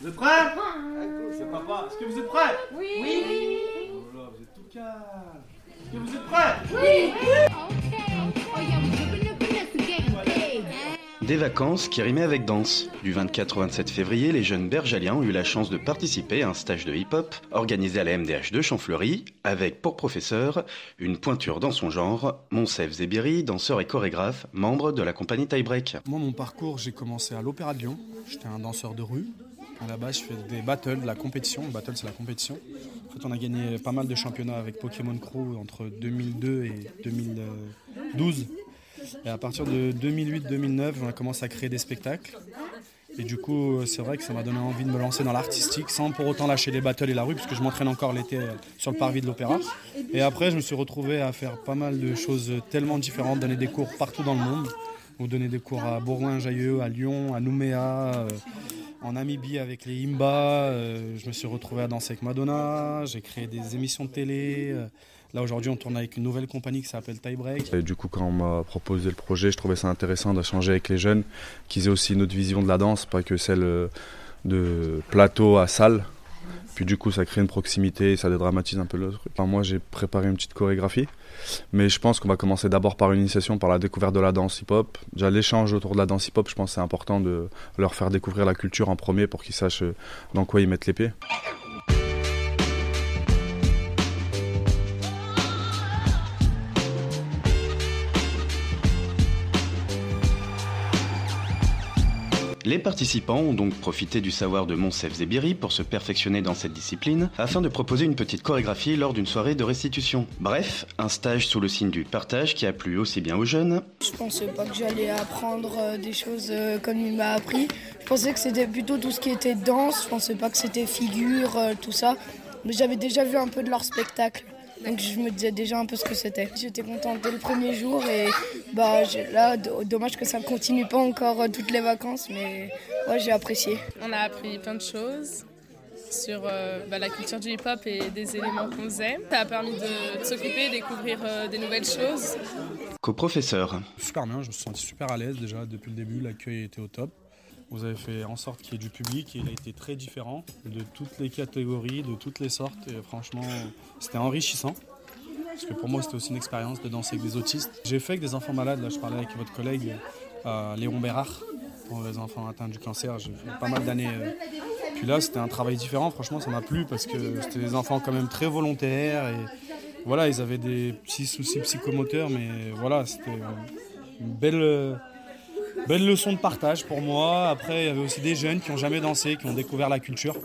Vous êtes prêts C'est papa. Est-ce que vous êtes prêts Oui. Oui. Oh là, vous êtes tout calme. Est-ce que vous êtes prêts Des vacances qui rimaient avec danse. Du 24 au 27 février, les jeunes bergaliens ont eu la chance de participer à un stage de hip-hop organisé à la MDH de Champfleury, avec pour professeur une pointure dans son genre, Monsef Zebiri, danseur et chorégraphe, membre de la compagnie Tie Break. Moi, mon parcours, j'ai commencé à l'Opéra de Lyon. J'étais un danseur de rue. À la base, je fais des battles, de la compétition. Le battle, c'est la compétition. En fait, on a gagné pas mal de championnats avec Pokémon Crew entre 2002 et 2012. Et à partir de 2008-2009, on a commencé à créer des spectacles. Et du coup, c'est vrai que ça m'a donné envie de me lancer dans l'artistique sans pour autant lâcher les battles et la rue, puisque je m'entraîne encore l'été sur le parvis de l'opéra. Et après, je me suis retrouvé à faire pas mal de choses tellement différentes, donner des cours partout dans le monde. Ou donner des cours à Bourgoin-Jailleux, à Lyon, à Nouméa, euh, en Namibie avec les Imba. euh, je me suis retrouvé à danser avec Madonna. J'ai créé des émissions de télé. euh, Là aujourd'hui, on tourne avec une nouvelle compagnie qui s'appelle Tie Break. Et du coup, quand on m'a proposé le projet, je trouvais ça intéressant d'échanger avec les jeunes, qu'ils aient aussi une autre vision de la danse, pas que celle euh, de plateau à salle. Puis du coup, ça crée une proximité, ça dédramatise un peu le truc. Moi, j'ai préparé une petite chorégraphie, mais je pense qu'on va commencer d'abord par une initiation, par la découverte de la danse hip-hop. Déjà, l'échange autour de la danse hip-hop, je pense que c'est important de leur faire découvrir la culture en premier pour qu'ils sachent euh, dans quoi ils mettent les pieds. Les participants ont donc profité du savoir de Monsef Zebiri pour se perfectionner dans cette discipline, afin de proposer une petite chorégraphie lors d'une soirée de restitution. Bref, un stage sous le signe du partage qui a plu aussi bien aux jeunes Je pensais pas que j'allais apprendre euh, des choses euh, comme il m'a appris. Je pensais que c'était plutôt tout ce qui était danse. Je pensais pas que c'était figure, euh, tout ça. Mais j'avais déjà vu un peu de leur spectacle. Donc je me disais déjà un peu ce que c'était. J'étais contente dès le premier jour et bah là do- dommage que ça ne continue pas encore euh, toutes les vacances mais ouais j'ai apprécié. On a appris plein de choses sur euh, bah, la culture du hip-hop et des éléments qu'on faisait. Ça a permis de, de s'occuper, découvrir euh, des nouvelles choses. Co-professeur. Super bien, je me suis senti super à l'aise déjà depuis le début, l'accueil était au top. Vous avez fait en sorte qu'il y ait du public et il a été très différent de toutes les catégories, de toutes les sortes et franchement c'était enrichissant. Parce que pour moi c'était aussi une expérience de danser avec des autistes. J'ai fait avec des enfants malades, là je parlais avec votre collègue euh, Léon Bérard pour les enfants atteints du cancer, j'ai fait pas mal d'années. euh. Puis là c'était un travail différent, franchement ça m'a plu parce que c'était des enfants quand même très volontaires et voilà ils avaient des petits soucis psychomoteurs mais voilà c'était une belle, belle leçon de partage pour moi. Après, il y avait aussi des jeunes qui n'ont jamais dansé, qui ont découvert la culture.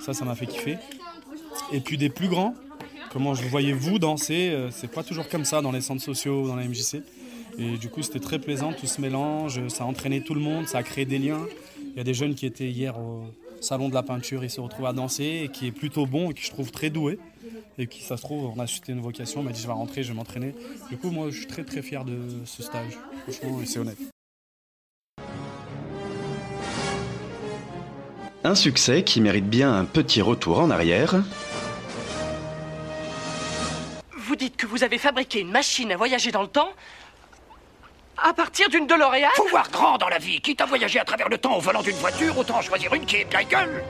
Ça, ça m'a fait kiffer. Et puis des plus grands, comment je voyais vous danser, euh, c'est pas toujours comme ça dans les centres sociaux ou dans la MJC. Et du coup, c'était très plaisant, tout ce mélange, ça a entraîné tout le monde, ça a créé des liens. Il y a des jeunes qui étaient hier au salon de la peinture, ils se retrouvent à danser, et qui est plutôt bon, et qui je trouve très doué. Et qui, ça se trouve, on a suscité une vocation, on m'a dit je vais rentrer, je vais m'entraîner. Du coup, moi, je suis très très fier de ce stage. Franchement, et c'est honnête. Un succès qui mérite bien un petit retour en arrière. Vous dites que vous avez fabriqué une machine à voyager dans le temps à partir d'une DeLorean Faut voir grand dans la vie. Quitte à voyager à travers le temps au volant d'une voiture, autant choisir une qui est bien gueule.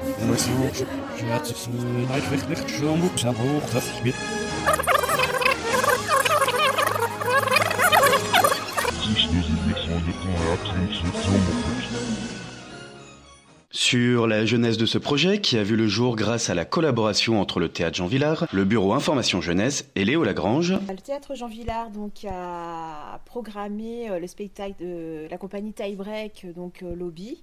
Sur la jeunesse de ce projet, qui a vu le jour grâce à la collaboration entre le théâtre Jean Villard, le bureau Information Jeunesse et Léo Lagrange, Le théâtre Jean Villard donc, a programmé euh, le spectacle de la compagnie Tie Break, euh, donc euh, Lobby.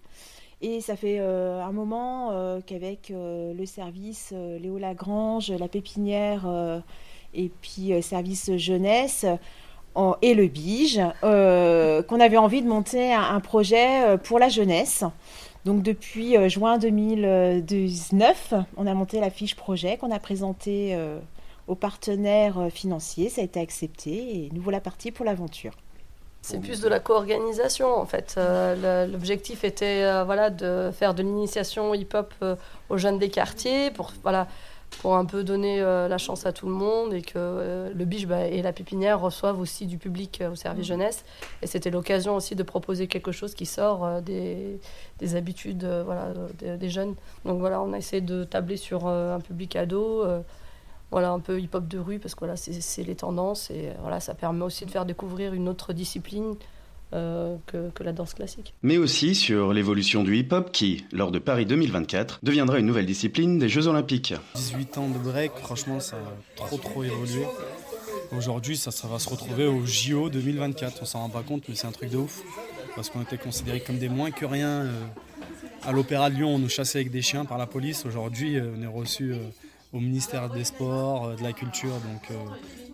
Et ça fait un moment qu'avec le service Léo Lagrange, la pépinière et puis service jeunesse et le Bige, qu'on avait envie de monter un, projet pour la jeunesse. Donc depuis euh, juin 2019, on a monté la fiche projet qu'on a présentée euh, aux partenaires euh, financiers. Ça a été accepté et nous voilà partis pour l'aventure. C'est plus de la co-organisation en fait. L'objectif était voilà, de faire de l'initiation hip-hop aux jeunes des quartiers pour voilà, pour un peu donner la chance à tout le monde et que le biche bah, et la pépinière reçoivent aussi du public au service jeunesse. Et c'était l'occasion aussi de proposer quelque chose qui sort des, des, habitudes voilà, des, des, jeunes. Donc voilà, on a essayé de tabler sur un public ado voilà, un peu hip-hop de rue, parce que voilà, c'est les tendances. Et voilà, ça permet aussi de faire découvrir une autre discipline euh, que, que, la danse classique. Mais aussi sur l'évolution du hip-hop qui, lors de Paris 2024, deviendra une nouvelle discipline des Jeux Olympiques. 18 ans de break, franchement, ça a trop trop évolué. Aujourd'hui, ça, ça va se retrouver au JO 2024. On s'en rend pas compte, mais c'est un truc de ouf. Parce qu'on était considérés comme des moins que rien. Euh, à l'Opéra de Lyon, on nous chassait avec des chiens par la police. Aujourd'hui, euh, on est reçu au ministère des Sports, de la Culture. Donc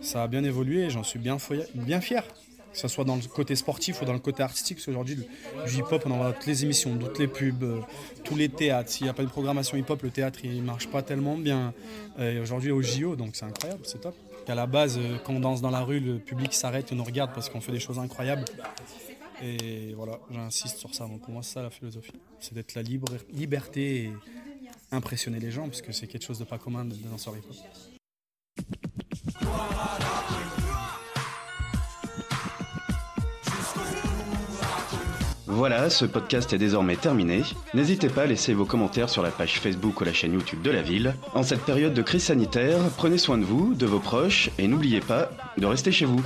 ça a bien évolué et j'en suis bien, bien fier. Que ce soit dans le côté sportif ou dans le côté artistique, parce qu'aujourd'hui, du hip-hop, on en voit toutes les émissions, toutes les pubs, euh, tous les théâtres. S'il n'y a pas de programmation hip-hop, le théâtre, il marche pas tellement bien. Et aujourd'hui, au JO, donc c'est incroyable, c'est top. À la base, quand on danse dans la rue, le public s'arrête et nous regarde parce qu'on fait des choses incroyables. Et voilà, j'insiste sur ça. Donc pour moi, c'est ça la philosophie. C'est d'être la libre, liberté et impressionner les gens, puisque c'est quelque chose de pas commun de, de danseur hip-hop. Voilà, ce podcast est désormais terminé. N'hésitez pas à laisser vos commentaires sur la page Facebook ou la chaîne YouTube de la ville. En cette période de crise sanitaire, prenez soin de vous, de vos proches et n'oubliez pas de rester chez vous.